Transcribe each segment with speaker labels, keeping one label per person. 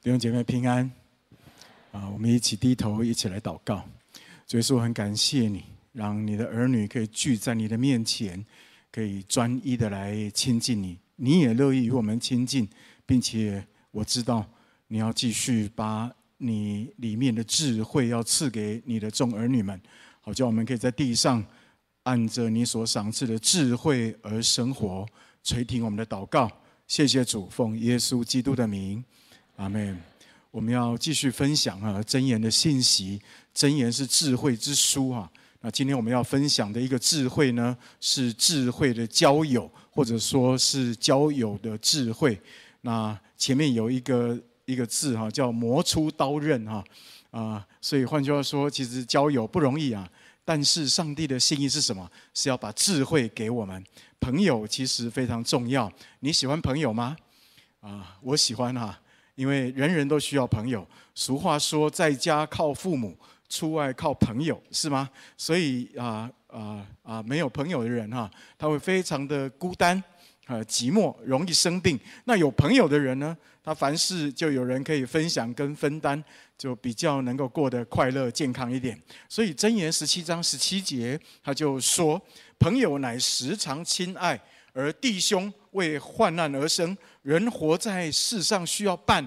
Speaker 1: 弟兄姐妹平安啊！我们一起低头，一起来祷告。所以说，很感谢你，让你的儿女可以聚在你的面前，可以专一的来亲近你。你也乐意与我们亲近，并且我知道你要继续把你里面的智慧要赐给你的众儿女们，好叫我们可以在地上按着你所赏赐的智慧而生活。垂听我们的祷告，谢谢主，奉耶稣基督的名。阿门。我们要继续分享啊，箴言的信息。箴言是智慧之书啊。那今天我们要分享的一个智慧呢，是智慧的交友，或者说是交友的智慧。那前面有一个一个字哈，叫磨出刀刃哈啊。所以换句话说，其实交友不容易啊。但是上帝的心意是什么？是要把智慧给我们。朋友其实非常重要。你喜欢朋友吗？啊，我喜欢哈。因为人人都需要朋友。俗话说，在家靠父母，出外靠朋友，是吗？所以啊啊啊，没有朋友的人哈，他会非常的孤单啊，寂寞，容易生病。那有朋友的人呢，他凡事就有人可以分享跟分担，就比较能够过得快乐健康一点。所以箴言十七章十七节，他就说：“朋友乃时常亲爱。”而弟兄为患难而生，人活在世上需要伴，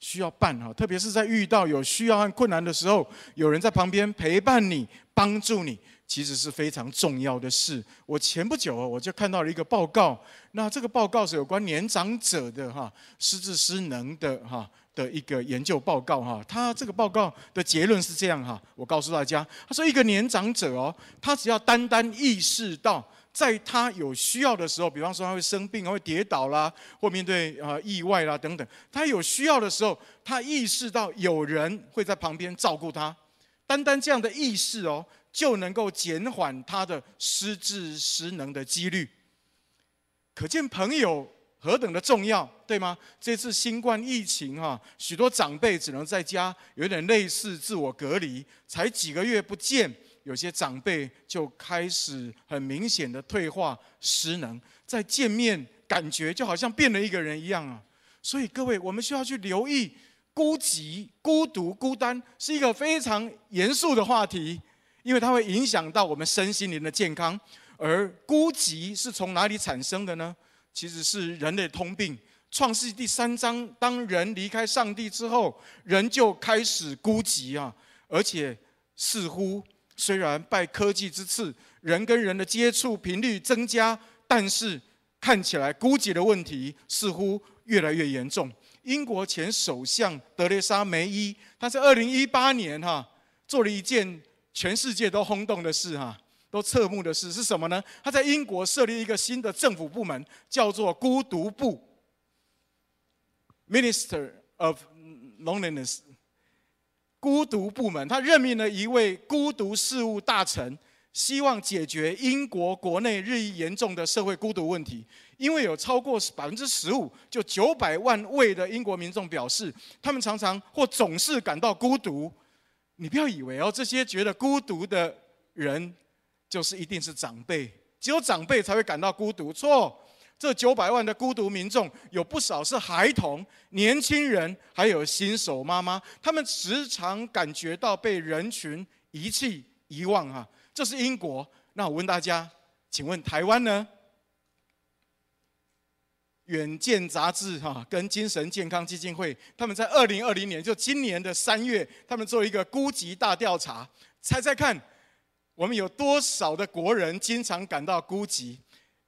Speaker 1: 需要伴哈，特别是在遇到有需要和困难的时候，有人在旁边陪伴你、帮助你，其实是非常重要的事。我前不久我就看到了一个报告，那这个报告是有关年长者的哈失智失能的哈的一个研究报告哈。他这个报告的结论是这样哈，我告诉大家，他说一个年长者哦，他只要单单意识到。在他有需要的时候，比方说他会生病，会跌倒啦，或面对啊意外啦等等，他有需要的时候，他意识到有人会在旁边照顾他，单单这样的意识哦，就能够减缓他的失智失能的几率。可见朋友何等的重要，对吗？这次新冠疫情哈，许多长辈只能在家，有点类似自我隔离，才几个月不见。有些长辈就开始很明显的退化失能，再见面感觉就好像变了一个人一样啊！所以各位，我们需要去留意孤寂、孤独、孤单是一个非常严肃的话题，因为它会影响到我们身心灵的健康。而孤寂是从哪里产生的呢？其实是人类通病。创世第三章，当人离开上帝之后，人就开始孤寂啊，而且似乎。虽然拜科技之赐，人跟人的接触频率增加，但是看起来孤寂的问题似乎越来越严重。英国前首相德蕾莎梅伊，她在二零一八年哈做了一件全世界都轰动的事哈，都侧目的事是什么呢？她在英国设立一个新的政府部门，叫做孤独部 （Minister of Loneliness）。孤独部门，他任命了一位孤独事务大臣，希望解决英国国内日益严重的社会孤独问题。因为有超过百分之十五，就九百万位的英国民众表示，他们常常或总是感到孤独。你不要以为哦，这些觉得孤独的人，就是一定是长辈，只有长辈才会感到孤独。错。这九百万的孤独民众，有不少是孩童、年轻人，还有新手妈妈，他们时常感觉到被人群遗弃、遗忘。哈，这是英国。那我问大家，请问台湾呢？远见杂志哈跟精神健康基金会，他们在二零二零年，就今年的三月，他们做一个孤寂大调查，猜猜看，我们有多少的国人经常感到孤寂？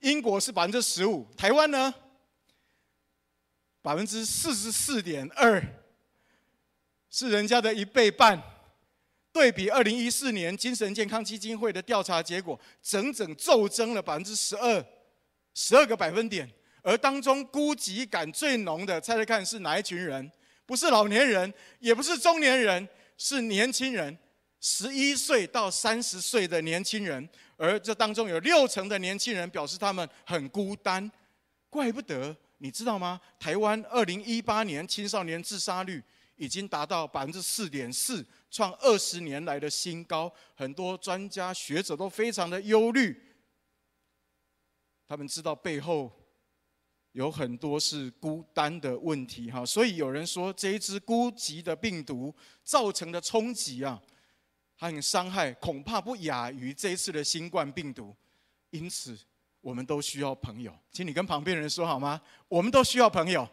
Speaker 1: 英国是百分之十五，台湾呢？百分之四十四点二，是人家的一倍半。对比二零一四年精神健康基金会的调查结果，整整骤增了百分之十二，十二个百分点。而当中孤寂感最浓的，猜猜看是哪一群人？不是老年人，也不是中年人，是年轻人，十一岁到三十岁的年轻人。而这当中有六成的年轻人表示他们很孤单，怪不得你知道吗？台湾二零一八年青少年自杀率已经达到百分之四点四，创二十年来的新高。很多专家学者都非常的忧虑，他们知道背后有很多是孤单的问题哈，所以有人说这一支孤寂的病毒造成的冲击啊，还有伤害恐怕不亚于这一次的新冠病毒，因此我们都需要朋友，请你跟旁边人说好吗？我们都需要朋友。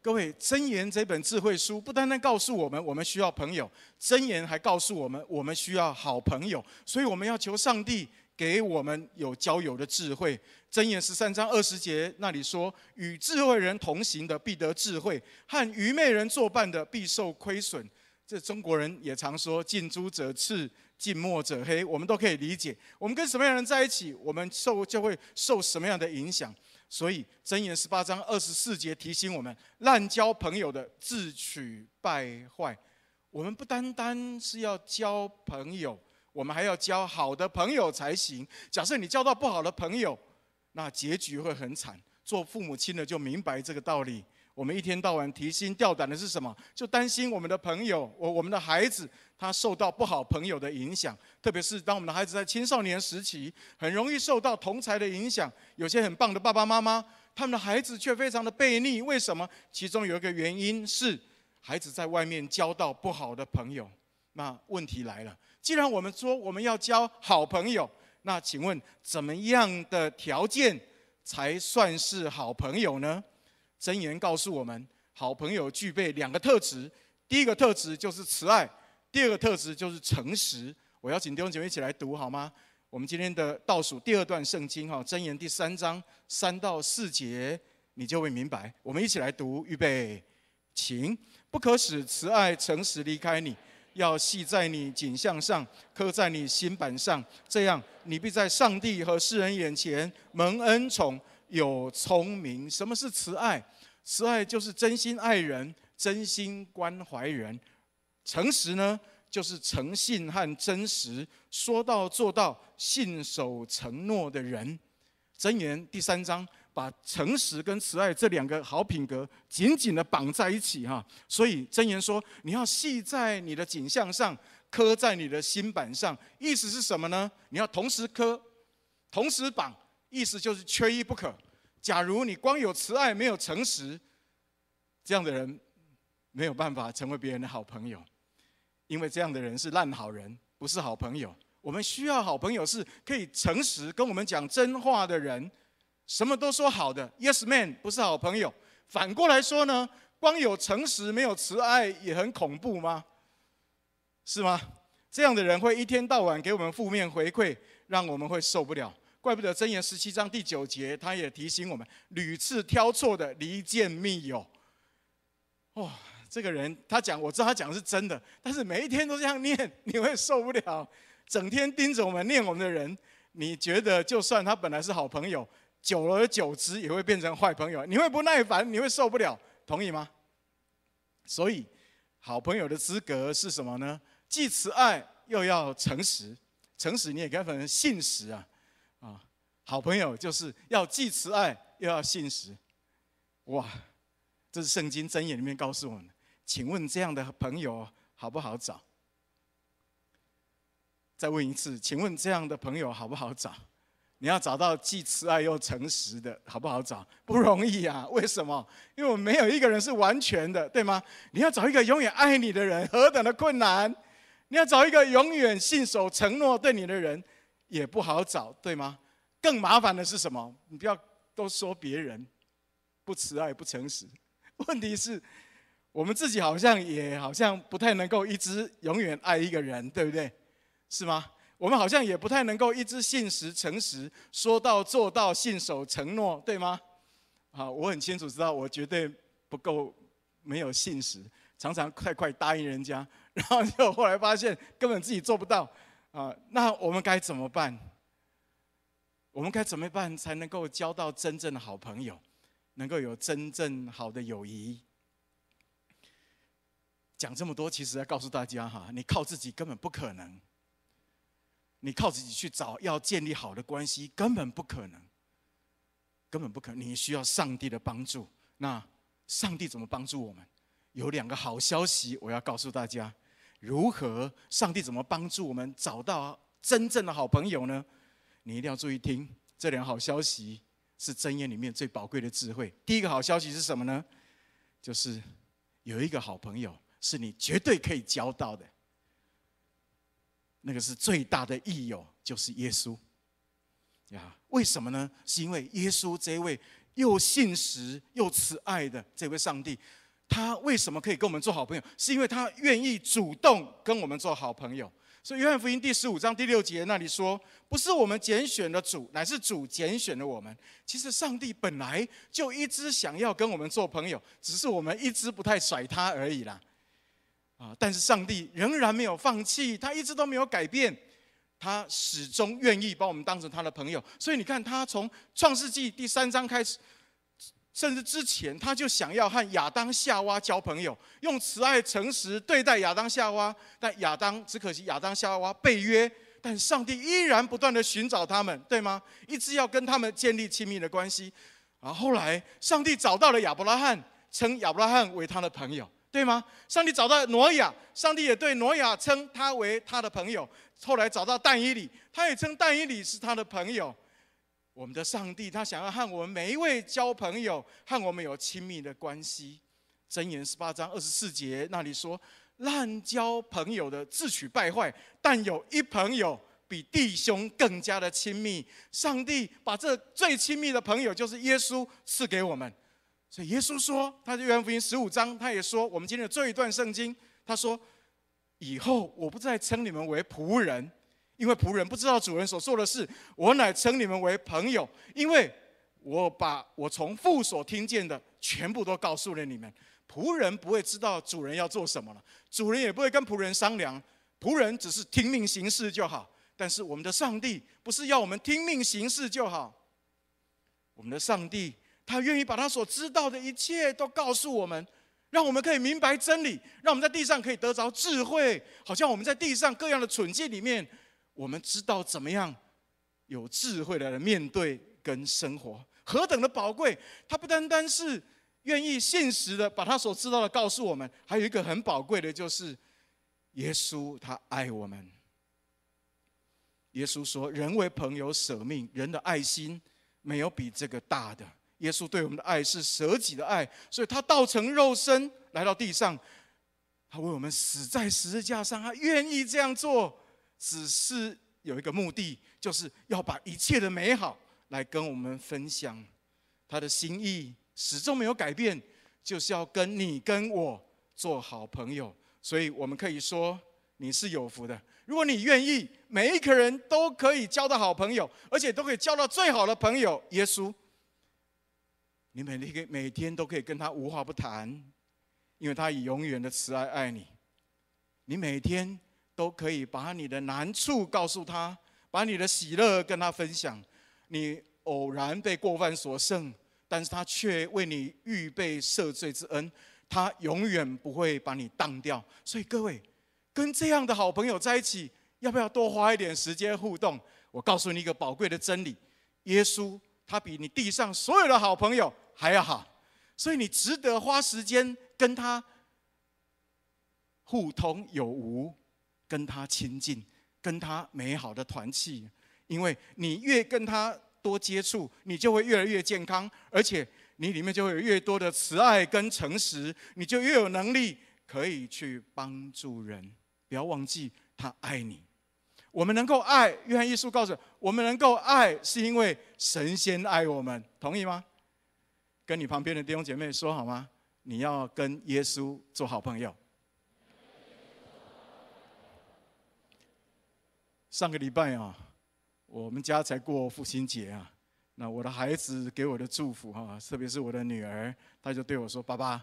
Speaker 1: 各位，箴言这本智慧书不单单告诉我们我们需要朋友，箴言还告诉我们我们需要好朋友，所以我们要求上帝。给我们有交友的智慧。箴言十三章二十节那里说：“与智慧人同行的必得智慧，和愚昧人作伴的必受亏损。”这中国人也常说“近朱者赤，近墨者黑”，我们都可以理解。我们跟什么样的人在一起，我们受就会受什么样的影响。所以箴言十八章二十四节提醒我们：滥交朋友的自取败坏。我们不单单是要交朋友。我们还要交好的朋友才行。假设你交到不好的朋友，那结局会很惨。做父母亲的就明白这个道理。我们一天到晚提心吊胆的是什么？就担心我们的朋友，我我们的孩子，他受到不好朋友的影响。特别是当我们的孩子在青少年时期，很容易受到同侪的影响。有些很棒的爸爸妈妈，他们的孩子却非常的悖逆。为什么？其中有一个原因是，孩子在外面交到不好的朋友。那问题来了。既然我们说我们要交好朋友，那请问怎么样的条件才算是好朋友呢？箴言告诉我们，好朋友具备两个特质，第一个特质就是慈爱，第二个特质就是诚实。我邀请弟兄姐妹一起来读好吗？我们今天的倒数第二段圣经哈，箴言第三章三到四节，你就会明白。我们一起来读，预备，请，不可使慈爱诚实离开你。要系在你颈项上，刻在你心板上，这样你必在上帝和世人眼前蒙恩宠，有聪明。什么是慈爱？慈爱就是真心爱人，真心关怀人。诚实呢，就是诚信和真实，说到做到，信守承诺的人。箴言第三章。把诚实跟慈爱这两个好品格紧紧的绑在一起哈，所以箴言说，你要系在你的颈项上，刻在你的心板上。意思是什么呢？你要同时刻，同时绑，意思就是缺一不可。假如你光有慈爱没有诚实，这样的人没有办法成为别人的好朋友，因为这样的人是烂好人，不是好朋友。我们需要好朋友，是可以诚实跟我们讲真话的人。什么都说好的，Yes man 不是好朋友。反过来说呢，光有诚实没有慈爱也很恐怖吗？是吗？这样的人会一天到晚给我们负面回馈，让我们会受不了。怪不得箴言十七章第九节，他也提醒我们：屡次挑错的离间密友。哇、哦，这个人他讲，我知道他讲的是真的，但是每一天都这样念，你会受不了。整天盯着我们念我们的人，你觉得就算他本来是好朋友？久而久之也会变成坏朋友，你会不耐烦，你会受不了，同意吗？所以，好朋友的资格是什么呢？既慈爱又要诚实，诚实你也可以分成信实啊，啊，好朋友就是要既慈爱又要信实，哇，这是圣经箴言里面告诉我们。请问这样的朋友好不好找？再问一次，请问这样的朋友好不好找？你要找到既慈爱又诚实的，好不好找？不容易啊！为什么？因为我们没有一个人是完全的，对吗？你要找一个永远爱你的人，何等的困难！你要找一个永远信守承诺对你的人，也不好找，对吗？更麻烦的是什么？你不要都说别人不慈爱、不诚实，问题是，我们自己好像也好像不太能够一直永远爱一个人，对不对？是吗？我们好像也不太能够一直信实、诚实，说到做到，信守承诺，对吗？好，我很清楚知道，我绝对不够没有信实，常常快快答应人家，然后就后来发现根本自己做不到啊。那我们该怎么办？我们该怎么办才能够交到真正的好朋友，能够有真正好的友谊？讲这么多，其实要告诉大家哈，你靠自己根本不可能。你靠自己去找要建立好的关系，根本不可能，根本不可能。你需要上帝的帮助。那上帝怎么帮助我们？有两个好消息，我要告诉大家。如何？上帝怎么帮助我们找到真正的好朋友呢？你一定要注意听这两个好消息。是真言里面最宝贵的智慧。第一个好消息是什么呢？就是有一个好朋友是你绝对可以交到的，那个是最大的益友，就是耶稣。呀，为什么呢？是因为耶稣这位又信实又慈爱的这位上帝，他为什么可以跟我们做好朋友？是因为他愿意主动跟我们做好朋友。所以约翰福音第十五章第六节那里说：“不是我们拣选了主，乃是主拣选了我们。”其实上帝本来就一直想要跟我们做朋友，只是我们一直不太甩他而已啦。啊！但是上帝仍然没有放弃，他一直都没有改变。他始终愿意把我们当成他的朋友，所以你看，他从创世纪第三章开始，甚至之前，他就想要和亚当夏娃交朋友，用慈爱诚实对待亚当夏娃。但亚当只可惜亚当夏娃背约，但上帝依然不断地寻找他们，对吗？一直要跟他们建立亲密的关系。啊，后来上帝找到了亚伯拉罕，称亚伯拉罕为他的朋友。对吗？上帝找到挪亚，上帝也对挪亚称他为他的朋友。后来找到但以理，他也称但以理是他的朋友。我们的上帝，他想要和我们每一位交朋友，和我们有亲密的关系。箴言十八章二十四节那里说：“滥交朋友的自取败坏，但有一朋友比弟兄更加的亲密。”上帝把这最亲密的朋友，就是耶稣赐给我们。所以耶稣说，他在约翰福音十五章，他也说，我们今天的这一段圣经，他说：“以后我不再称你们为仆人，因为仆人不知道主人所做的事；我乃称你们为朋友，因为我把我从父所听见的全部都告诉了你们。仆人不会知道主人要做什么了，主人也不会跟仆人商量，仆人只是听命行事就好。但是我们的上帝不是要我们听命行事就好，我们的上帝。”他愿意把他所知道的一切都告诉我们，让我们可以明白真理，让我们在地上可以得着智慧，好像我们在地上各样的蠢境里面，我们知道怎么样有智慧的来面对跟生活，何等的宝贵！他不单单是愿意现实的把他所知道的告诉我们，还有一个很宝贵的，就是耶稣他爱我们。耶稣说：“人为朋友舍命，人的爱心没有比这个大的。”耶稣对我们的爱是舍己的爱，所以他道成肉身来到地上，他为我们死在十字架上，他愿意这样做，只是有一个目的，就是要把一切的美好来跟我们分享。他的心意始终没有改变，就是要跟你跟我做好朋友。所以我们可以说，你是有福的。如果你愿意，每一个人都可以交到好朋友，而且都可以交到最好的朋友——耶稣。你每天每天都可以跟他无话不谈，因为他以永远的慈爱爱你。你每天都可以把你的难处告诉他，把你的喜乐跟他分享。你偶然被过犯所胜，但是他却为你预备赦罪之恩，他永远不会把你当掉。所以各位，跟这样的好朋友在一起，要不要多花一点时间互动？我告诉你一个宝贵的真理：耶稣他比你地上所有的好朋友。还要好，所以你值得花时间跟他互通有无，跟他亲近，跟他美好的团契。因为你越跟他多接触，你就会越来越健康，而且你里面就会有越多的慈爱跟诚实，你就越有能力可以去帮助人。不要忘记，他爱你。我们能够爱，约翰一书告诉我们，能够爱是因为神仙爱我们，同意吗？跟你旁边的弟兄姐妹说好吗？你要跟耶稣做好朋友。上个礼拜啊，我们家才过父亲节啊，那我的孩子给我的祝福哈，特别是我的女儿，她就对我说：“爸爸，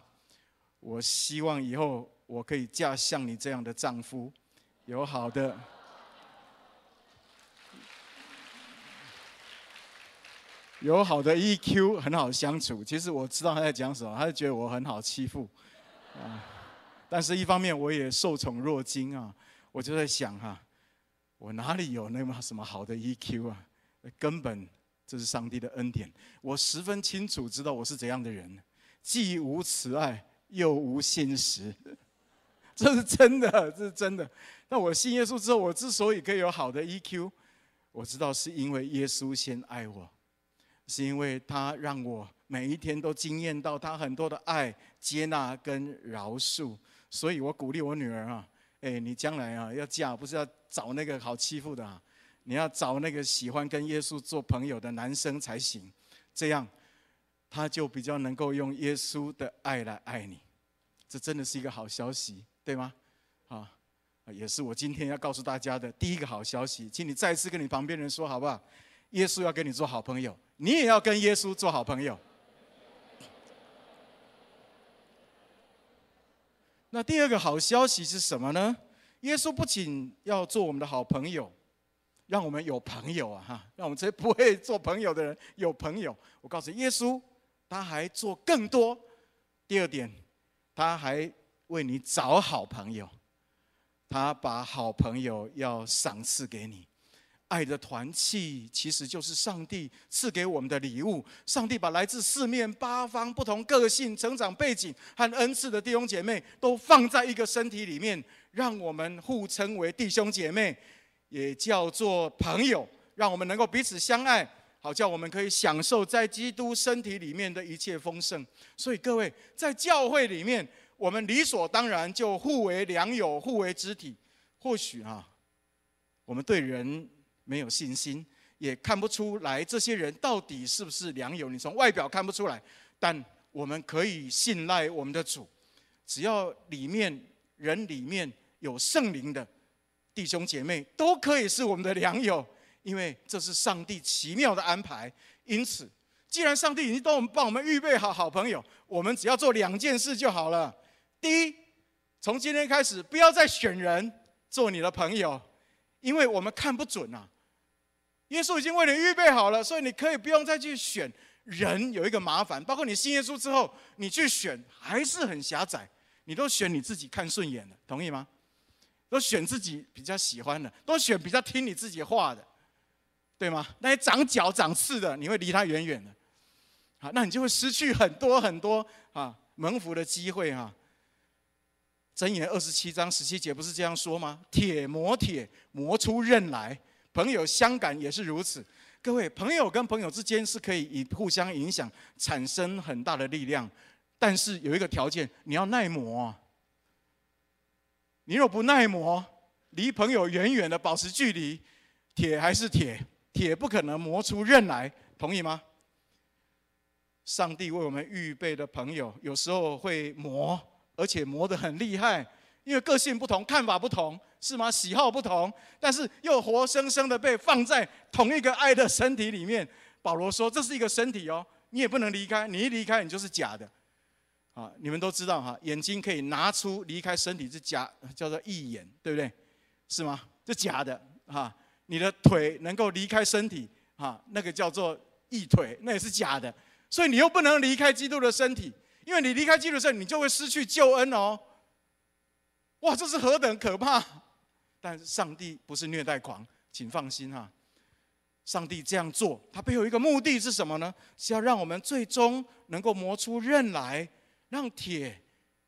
Speaker 1: 我希望以后我可以嫁像你这样的丈夫，有好的。” 有好的 EQ，很好相处。其实我知道他在讲什么，他就觉得我很好欺负啊。但是一方面我也受宠若惊啊，我就在想哈，我哪里有那么什么好的 EQ 啊？根本这是上帝的恩典。我十分清楚知道我是怎样的人，既无慈爱又无信实，这是真的，这是真的。那我信耶稣之后，我之所以可以有好的 EQ，我知道是因为耶稣先爱我。是因为他让我每一天都惊艳到他很多的爱、接纳跟饶恕。所以我鼓励我女儿啊，哎，你将来啊要嫁，不是要找那个好欺负的啊，你要找那个喜欢跟耶稣做朋友的男生才行，这样他就比较能够用耶稣的爱来爱你。这真的是一个好消息，对吗？啊，也是我今天要告诉大家的第一个好消息，请你再次跟你旁边人说好不好？耶稣要跟你做好朋友，你也要跟耶稣做好朋友。那第二个好消息是什么呢？耶稣不仅要做我们的好朋友，让我们有朋友啊，哈，让我们这些不会做朋友的人有朋友。我告诉，耶稣他还做更多。第二点，他还为你找好朋友，他把好朋友要赏赐给你。爱的团契其实就是上帝赐给我们的礼物。上帝把来自四面八方、不同个性、成长背景和恩赐的弟兄姐妹都放在一个身体里面，让我们互称为弟兄姐妹，也叫做朋友，让我们能够彼此相爱，好叫我们可以享受在基督身体里面的一切丰盛。所以各位在教会里面，我们理所当然就互为良友、互为肢体。或许啊，我们对人。没有信心，也看不出来这些人到底是不是良友。你从外表看不出来，但我们可以信赖我们的主。只要里面人里面有圣灵的弟兄姐妹，都可以是我们的良友，因为这是上帝奇妙的安排。因此，既然上帝已经帮我们帮我们预备好好朋友，我们只要做两件事就好了。第一，从今天开始，不要再选人做你的朋友，因为我们看不准啊。耶稣已经为你预备好了，所以你可以不用再去选人。有一个麻烦，包括你信耶稣之后，你去选还是很狭窄，你都选你自己看顺眼的，同意吗？都选自己比较喜欢的，都选比较听你自己话的，对吗？那些长脚长刺的，你会离他远远的，好，那你就会失去很多很多啊蒙福的机会哈。箴言二十七章十七节不是这样说吗？铁磨铁，磨出刃来。朋友相感也是如此，各位，朋友跟朋友之间是可以以互相影响，产生很大的力量，但是有一个条件，你要耐磨。你若不耐磨，离朋友远远的保持距离，铁还是铁，铁不可能磨出刃来，同意吗？上帝为我们预备的朋友，有时候会磨，而且磨得很厉害。因为个性不同，看法不同，是吗？喜好不同，但是又活生生的被放在同一个爱的身体里面。保罗说：“这是一个身体哦，你也不能离开。你一离开，你就是假的。”啊，你们都知道哈，眼睛可以拿出离开身体是假，叫做义眼，对不对？是吗？这假的哈。你的腿能够离开身体，哈，那个叫做义腿，那也是假的。所以你又不能离开基督的身体，因为你离开基督的身体，你就会失去救恩哦。哇，这是何等可怕！但上帝不是虐待狂，请放心哈。上帝这样做，他背后一个目的是什么呢？是要让我们最终能够磨出刃来，让铁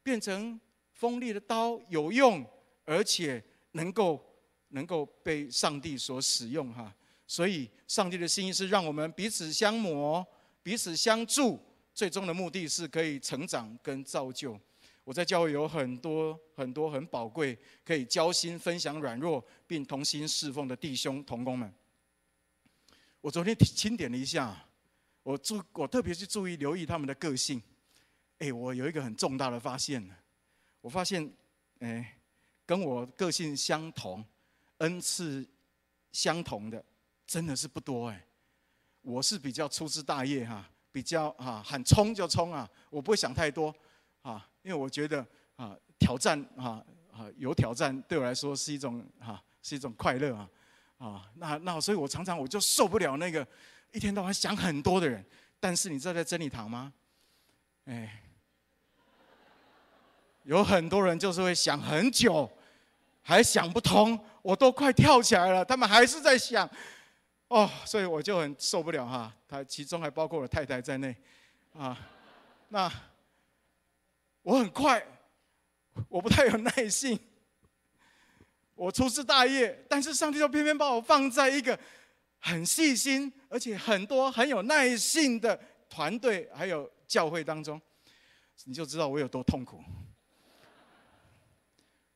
Speaker 1: 变成锋利的刀，有用，而且能够能够被上帝所使用哈。所以，上帝的心意是让我们彼此相磨，彼此相助，最终的目的是可以成长跟造就。我在教会有很多很多很宝贵，可以交心、分享软弱，并同心侍奉的弟兄同工们。我昨天清点了一下，我注我特别去注意留意他们的个性。哎，我有一个很重大的发现，我发现，哎，跟我个性相同、恩赐相同的，真的是不多哎。我是比较粗枝大叶哈，比较哈喊冲就冲啊，我不会想太多啊。因为我觉得啊，挑战啊啊有挑战对我来说是一种哈是一种快乐啊啊那那所以我常常我就受不了那个一天到晚想很多的人。但是你知道在真理堂吗？哎，有很多人就是会想很久，还想不通，我都快跳起来了，他们还是在想哦，所以我就很受不了哈。他其中还包括我太太在内啊，那。我很快，我不太有耐性，我粗枝大叶，但是上帝就偏偏把我放在一个很细心，而且很多很有耐性的团队，还有教会当中，你就知道我有多痛苦。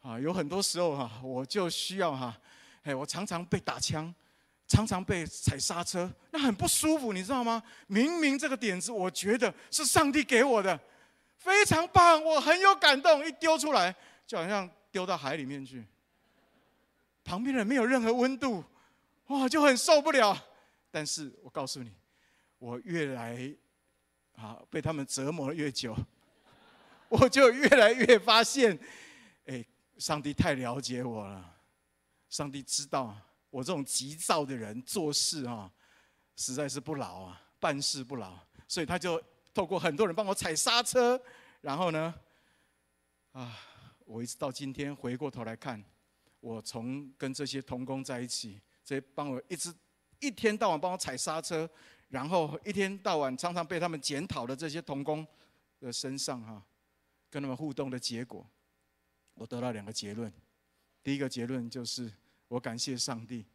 Speaker 1: 啊，有很多时候哈，我就需要哈，哎，我常常被打枪，常常被踩刹车，那很不舒服，你知道吗？明明这个点子，我觉得是上帝给我的，非常棒，我很有感动，一丢出来，就好像丢到海里面去，旁边人没有任何温度，哇，就很受不了。但是我告诉你，我越来啊被他们折磨越久，我就越来越发现，哎。上帝太了解我了，上帝知道我这种急躁的人做事啊，实在是不牢啊，办事不牢，所以他就透过很多人帮我踩刹车，然后呢，啊，我一直到今天回过头来看，我从跟这些童工在一起，这些帮我一直一天到晚帮我踩刹车，然后一天到晚常常被他们检讨的这些童工的身上哈，跟他们互动的结果。我得到两个结论，第一个结论就是我感谢上帝，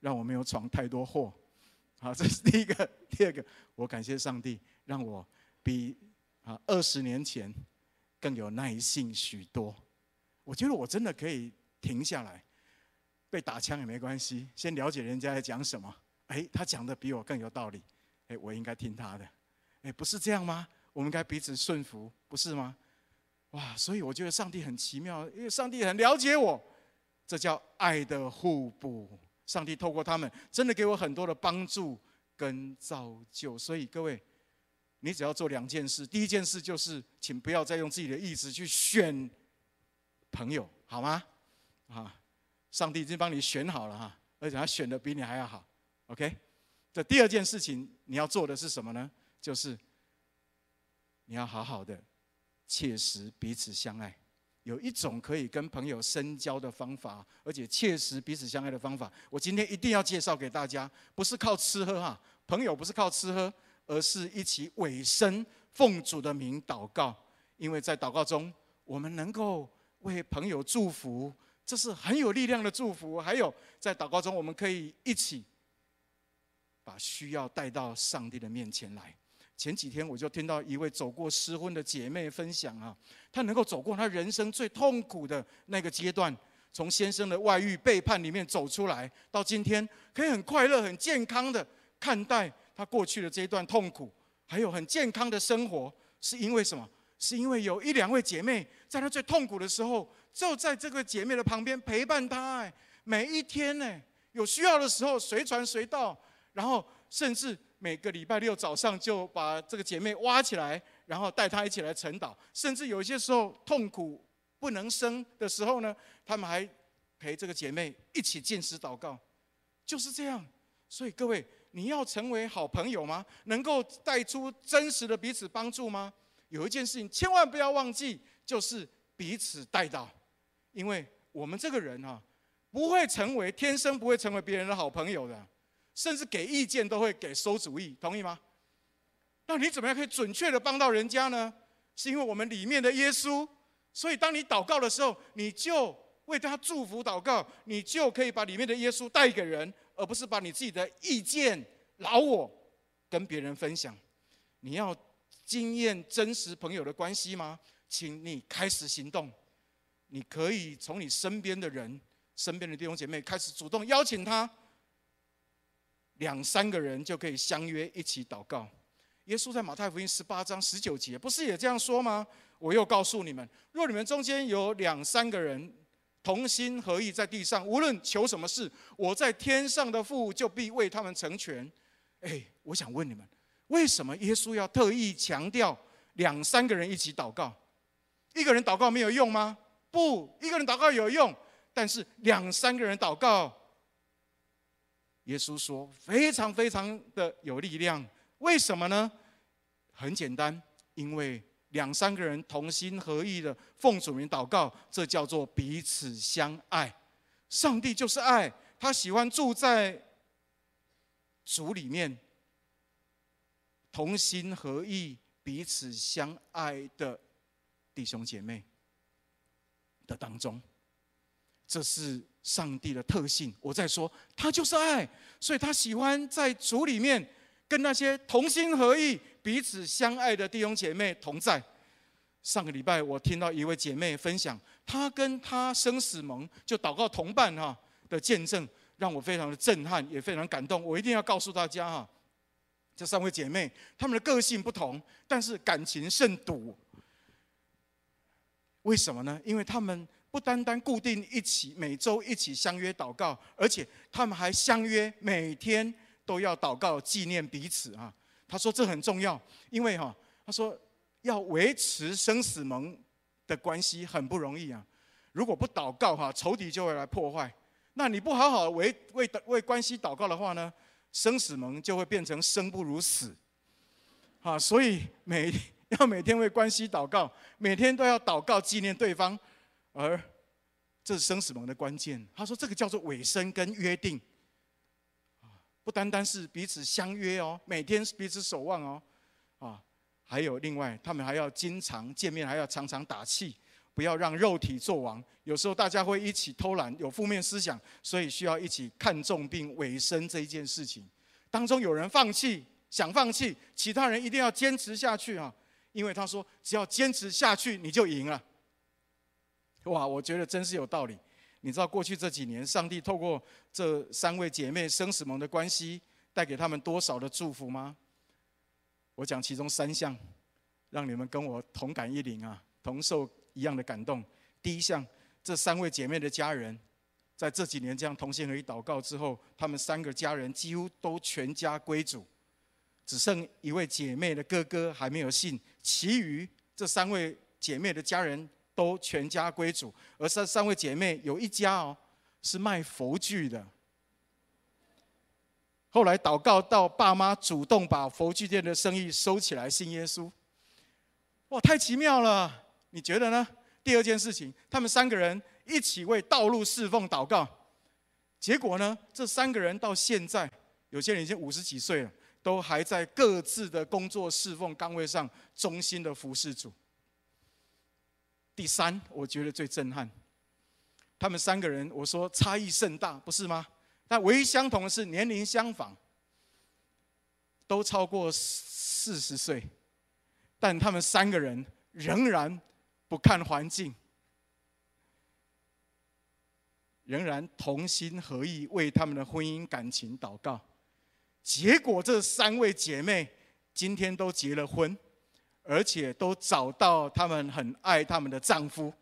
Speaker 1: 让我没有闯太多祸，好，这是第一个。第二个，我感谢上帝，让我比啊二十年前更有耐性许多。我觉得我真的可以停下来，被打枪也没关系，先了解人家在讲什么。哎，他讲的比我更有道理，哎，我应该听他的。哎，不是这样吗？我们应该彼此顺服，不是吗？哇，所以我觉得上帝很奇妙，因为上帝很了解我，这叫爱的互补。上帝透过他们，真的给我很多的帮助跟造就。所以各位，你只要做两件事，第一件事就是，请不要再用自己的意志去选朋友，好吗？啊，上帝已经帮你选好了哈，而且他选的比你还要好。OK，这第二件事情你要做的是什么呢？就是你要好好的。切实彼此相爱，有一种可以跟朋友深交的方法，而且切实彼此相爱的方法，我今天一定要介绍给大家。不是靠吃喝哈，朋友不是靠吃喝，而是一起委身奉主的名祷告。因为在祷告中，我们能够为朋友祝福，这是很有力量的祝福。还有在祷告中，我们可以一起把需要带到上帝的面前来。前几天我就听到一位走过失婚的姐妹分享啊，她能够走过她人生最痛苦的那个阶段，从先生的外遇背叛里面走出来，到今天可以很快乐、很健康的看待她过去的这一段痛苦，还有很健康的生活，是因为什么？是因为有一两位姐妹在她最痛苦的时候，就在这个姐妹的旁边陪伴她，哎，每一天呢，有需要的时候随传随到，然后甚至。每个礼拜六早上就把这个姐妹挖起来，然后带她一起来晨祷。甚至有些时候痛苦不能生的时候呢，他们还陪这个姐妹一起进食祷告。就是这样。所以各位，你要成为好朋友吗？能够带出真实的彼此帮助吗？有一件事情千万不要忘记，就是彼此带祷。因为我们这个人啊，不会成为天生不会成为别人的好朋友的。甚至给意见都会给馊主意，同意吗？那你怎么样可以准确的帮到人家呢？是因为我们里面的耶稣，所以当你祷告的时候，你就为他祝福祷告，你就可以把里面的耶稣带给人，而不是把你自己的意见、老我跟别人分享。你要经验真实朋友的关系吗？请你开始行动。你可以从你身边的人、身边的弟兄姐妹开始主动邀请他。两三个人就可以相约一起祷告。耶稣在马太福音十八章十九节不是也这样说吗？我又告诉你们，若你们中间有两三个人同心合意在地上，无论求什么事，我在天上的父就必为他们成全。哎，我想问你们，为什么耶稣要特意强调两三个人一起祷告？一个人祷告没有用吗？不，一个人祷告有用，但是两三个人祷告。耶稣说：“非常非常的有力量，为什么呢？很简单，因为两三个人同心合意的奉主名祷告，这叫做彼此相爱。上帝就是爱，他喜欢住在主里面，同心合意、彼此相爱的弟兄姐妹的当中。这是上帝的特性。我在说，他就是爱，所以他喜欢在主里面跟那些同心合意、彼此相爱的弟兄姐妹同在。上个礼拜，我听到一位姐妹分享，她跟她生死盟就祷告同伴哈的见证，让我非常的震撼，也非常感动。我一定要告诉大家哈，这三位姐妹她们的个性不同，但是感情甚笃。为什么呢？因为她们不单单固定一起每周一起相约祷告，而且他们还相约每天都要祷告纪念彼此啊。他说这很重要，因为哈，他说。要维持生死盟的关系很不容易啊！如果不祷告哈，仇敌就会来破坏。那你不好好为为为关系祷告的话呢，生死盟就会变成生不如死。啊，所以每要每天为关系祷告，每天都要祷告纪念对方，而这是生死盟的关键。他说这个叫做委身跟约定，不单单是彼此相约哦，每天彼此守望哦，啊。还有另外，他们还要经常见面，还要常常打气，不要让肉体作王。有时候大家会一起偷懒，有负面思想，所以需要一起看重并委身这一件事情。当中有人放弃，想放弃，其他人一定要坚持下去啊！因为他说，只要坚持下去，你就赢了。哇，我觉得真是有道理。你知道过去这几年，上帝透过这三位姐妹生死盟的关系，带给他们多少的祝福吗？我讲其中三项，让你们跟我同感一灵啊，同受一样的感动。第一项，这三位姐妹的家人，在这几年这样同心合一祷告之后，他们三个家人几乎都全家归主，只剩一位姐妹的哥哥还没有信，其余这三位姐妹的家人都全家归主，而这三位姐妹有一家哦，是卖佛具的。后来祷告到爸妈主动把佛具店的生意收起来，信耶稣。哇，太奇妙了！你觉得呢？第二件事情，他们三个人一起为道路侍奉祷告，结果呢，这三个人到现在，有些人已经五十几岁了，都还在各自的工作侍奉岗位上忠心的服侍主。第三，我觉得最震撼，他们三个人，我说差异甚大，不是吗？但唯一相同的是年龄相仿，都超过四十岁，但他们三个人仍然不看环境，仍然同心合意为他们的婚姻感情祷告。结果这三位姐妹今天都结了婚，而且都找到他们很爱他们的丈夫。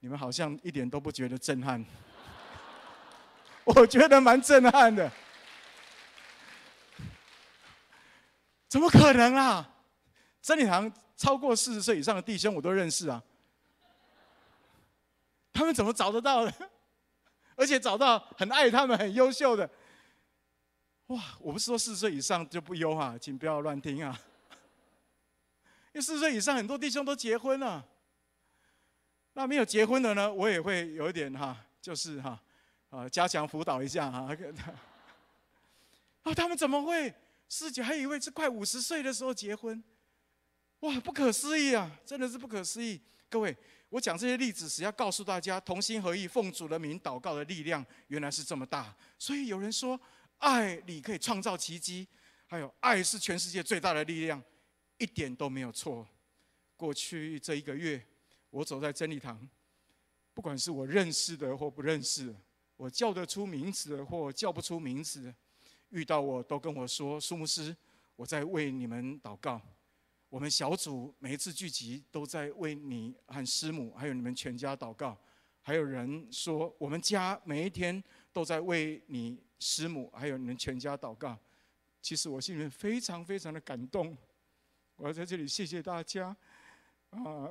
Speaker 1: 你们好像一点都不觉得震撼。我觉得蛮震撼的，怎么可能啊？真理堂超过四十岁以上的弟兄我都认识啊，他们怎么找得到的？而且找到很爱他们、很优秀的，哇！我不是说四十岁以上就不优啊，请不要乱听啊。因为四十岁以上很多弟兄都结婚了，那没有结婚的呢，我也会有一点哈，就是哈。啊，加强辅导一下哈。啊，他们怎么会？师姐还以为是快五十岁的时候结婚，哇，不可思议啊！真的是不可思议。各位，我讲这些例子是要告诉大家，同心合意奉主的名祷告的力量原来是这么大。所以有人说，爱你可以创造奇迹，还有爱是全世界最大的力量，一点都没有错。过去这一个月，我走在真理堂，不管是我认识的或不认识。我叫得出名字或叫不出名字，遇到我都跟我说：“苏牧师，我在为你们祷告。”我们小组每一次聚集都在为你和师母还有你们全家祷告。还有人说，我们家每一天都在为你师母还有你们全家祷告。其实我心里面非常非常的感动。我要在这里谢谢大家，啊。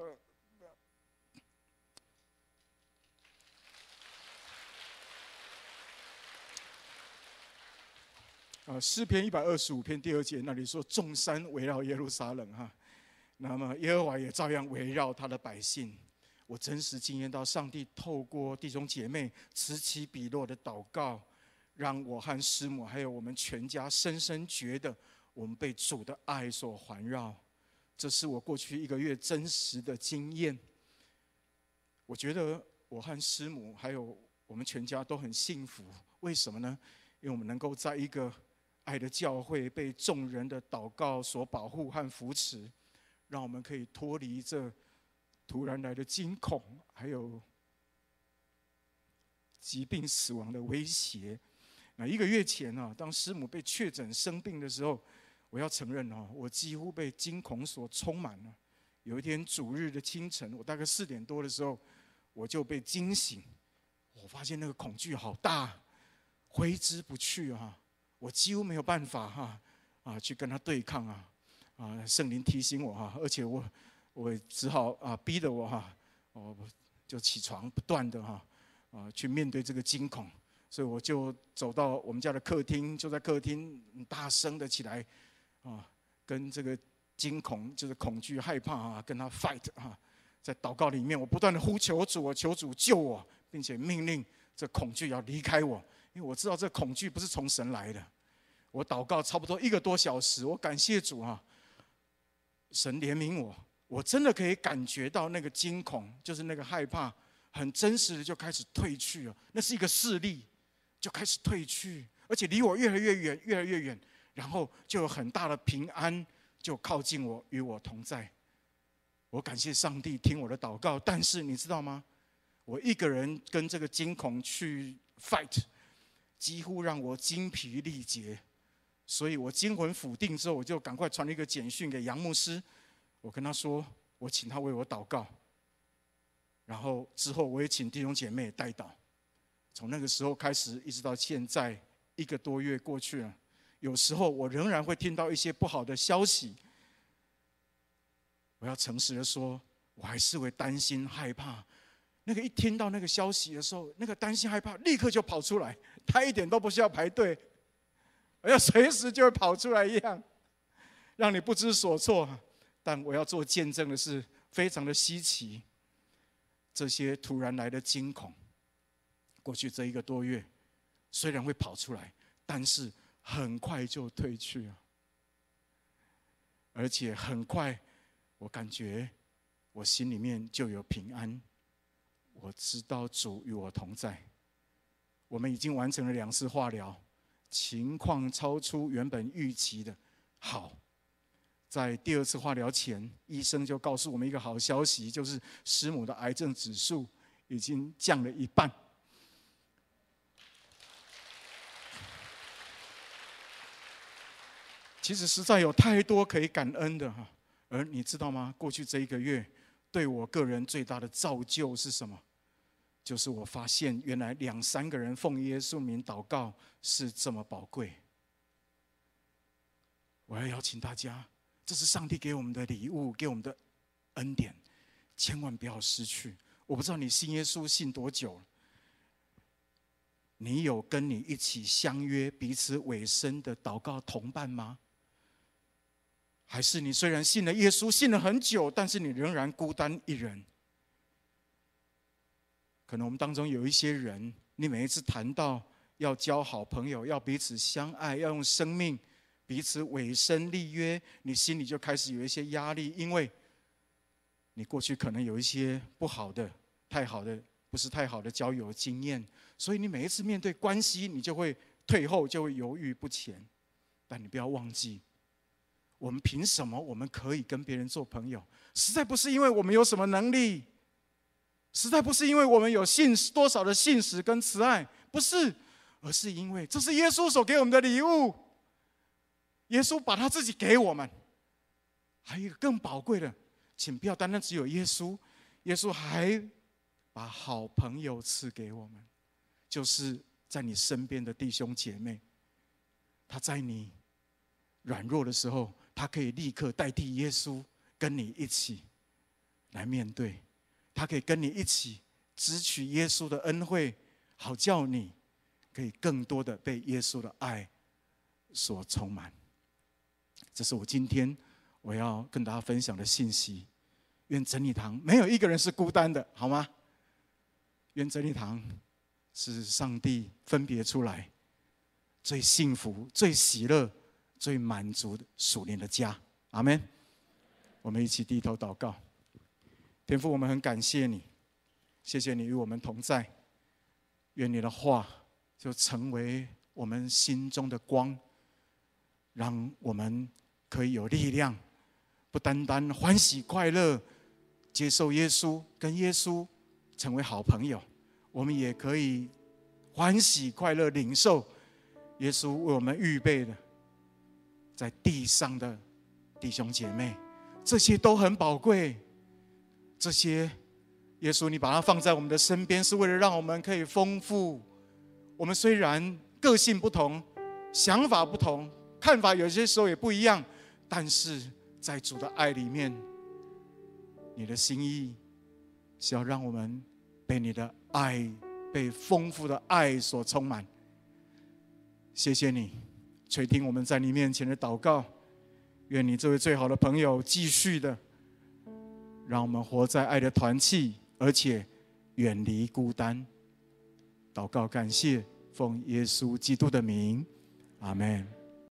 Speaker 1: 啊，诗篇一百二十五篇第二节那里说：“众山围绕耶路撒冷，哈，那么耶和华也照样围绕他的百姓。”我真实经验到，上帝透过弟兄姐妹此起彼落的祷告，让我和师母还有我们全家深深觉得我们被主的爱所环绕。这是我过去一个月真实的经验。我觉得我和师母还有我们全家都很幸福。为什么呢？因为我们能够在一个爱的教会，被众人的祷告所保护和扶持，让我们可以脱离这突然来的惊恐，还有疾病、死亡的威胁。那一个月前啊，当师母被确诊生病的时候，我要承认哦，我几乎被惊恐所充满了。有一天主日的清晨，我大概四点多的时候，我就被惊醒。我发现那个恐惧好大，挥之不去啊！我几乎没有办法哈啊去跟他对抗啊啊！圣灵提醒我哈，而且我我只好啊逼得我哈，我就起床不断的哈啊去面对这个惊恐，所以我就走到我们家的客厅，就在客厅大声的起来啊，跟这个。惊恐就是恐惧、害怕啊，跟他 fight 啊，在祷告里面，我不断的呼求主，我求主救我，并且命令这恐惧要离开我，因为我知道这恐惧不是从神来的。我祷告差不多一个多小时，我感谢主啊，神怜悯我，我真的可以感觉到那个惊恐，就是那个害怕，很真实的就开始退去了。那是一个势力，就开始退去，而且离我越来越远，越来越远，然后就有很大的平安。就靠近我，与我同在。我感谢上帝听我的祷告，但是你知道吗？我一个人跟这个惊恐去 fight，几乎让我精疲力竭。所以我惊魂甫定之后，我就赶快传了一个简讯给杨牧师，我跟他说，我请他为我祷告。然后之后我也请弟兄姐妹代祷。从那个时候开始，一直到现在，一个多月过去了。有时候我仍然会听到一些不好的消息，我要诚实的说，我还是会担心害怕。那个一听到那个消息的时候，那个担心害怕立刻就跑出来，他一点都不需要排队，我要随时就会跑出来一样，让你不知所措。但我要做见证的是，非常的稀奇，这些突然来的惊恐，过去这一个多月，虽然会跑出来，但是。很快就退去了，而且很快，我感觉我心里面就有平安。我知道主与我同在。我们已经完成了两次化疗，情况超出原本预期的好。在第二次化疗前，医生就告诉我们一个好消息，就是师母的癌症指数已经降了一半。其实实在有太多可以感恩的哈，而你知道吗？过去这一个月，对我个人最大的造就，是什么？就是我发现原来两三个人奉耶稣名祷告是这么宝贵。我要邀请大家，这是上帝给我们的礼物，给我们的恩典，千万不要失去。我不知道你信耶稣信多久，你有跟你一起相约彼此委身的祷告同伴吗？还是你虽然信了耶稣，信了很久，但是你仍然孤单一人。可能我们当中有一些人，你每一次谈到要交好朋友，要彼此相爱，要用生命彼此委身立约，你心里就开始有一些压力，因为你过去可能有一些不好的、太好的、不是太好的交友经验，所以你每一次面对关系，你就会退后，就会犹豫不前。但你不要忘记。我们凭什么我们可以跟别人做朋友？实在不是因为我们有什么能力，实在不是因为我们有信多少的信实跟慈爱，不是，而是因为这是耶稣所给我们的礼物。耶稣把他自己给我们，还有一个更宝贵的，请不要单单只有耶稣，耶稣还把好朋友赐给我们，就是在你身边的弟兄姐妹，他在你软弱的时候。他可以立刻代替耶稣跟你一起来面对，他可以跟你一起支取耶稣的恩惠，好叫你可以更多的被耶稣的爱所充满。这是我今天我要跟大家分享的信息。愿真理堂没有一个人是孤单的，好吗？愿真理堂是上帝分别出来最幸福、最喜乐。最满足的属灵的家，阿门。我们一起低头祷告，天父，我们很感谢你，谢谢你与我们同在。愿你的话就成为我们心中的光，让我们可以有力量，不单单欢喜快乐，接受耶稣，跟耶稣成为好朋友，我们也可以欢喜快乐领受耶稣为我们预备的在地上的弟兄姐妹，这些都很宝贵。这些耶稣，你把它放在我们的身边，是为了让我们可以丰富。我们虽然个性不同，想法不同，看法有些时候也不一样，但是在主的爱里面，你的心意是要让我们被你的爱、被丰富的爱所充满。谢谢你垂听我们在你面前的祷告，愿你这位最好的朋友继续的。让我们活在爱的团契，而且远离孤单。祷告，感谢，奉耶稣基督的名，阿门。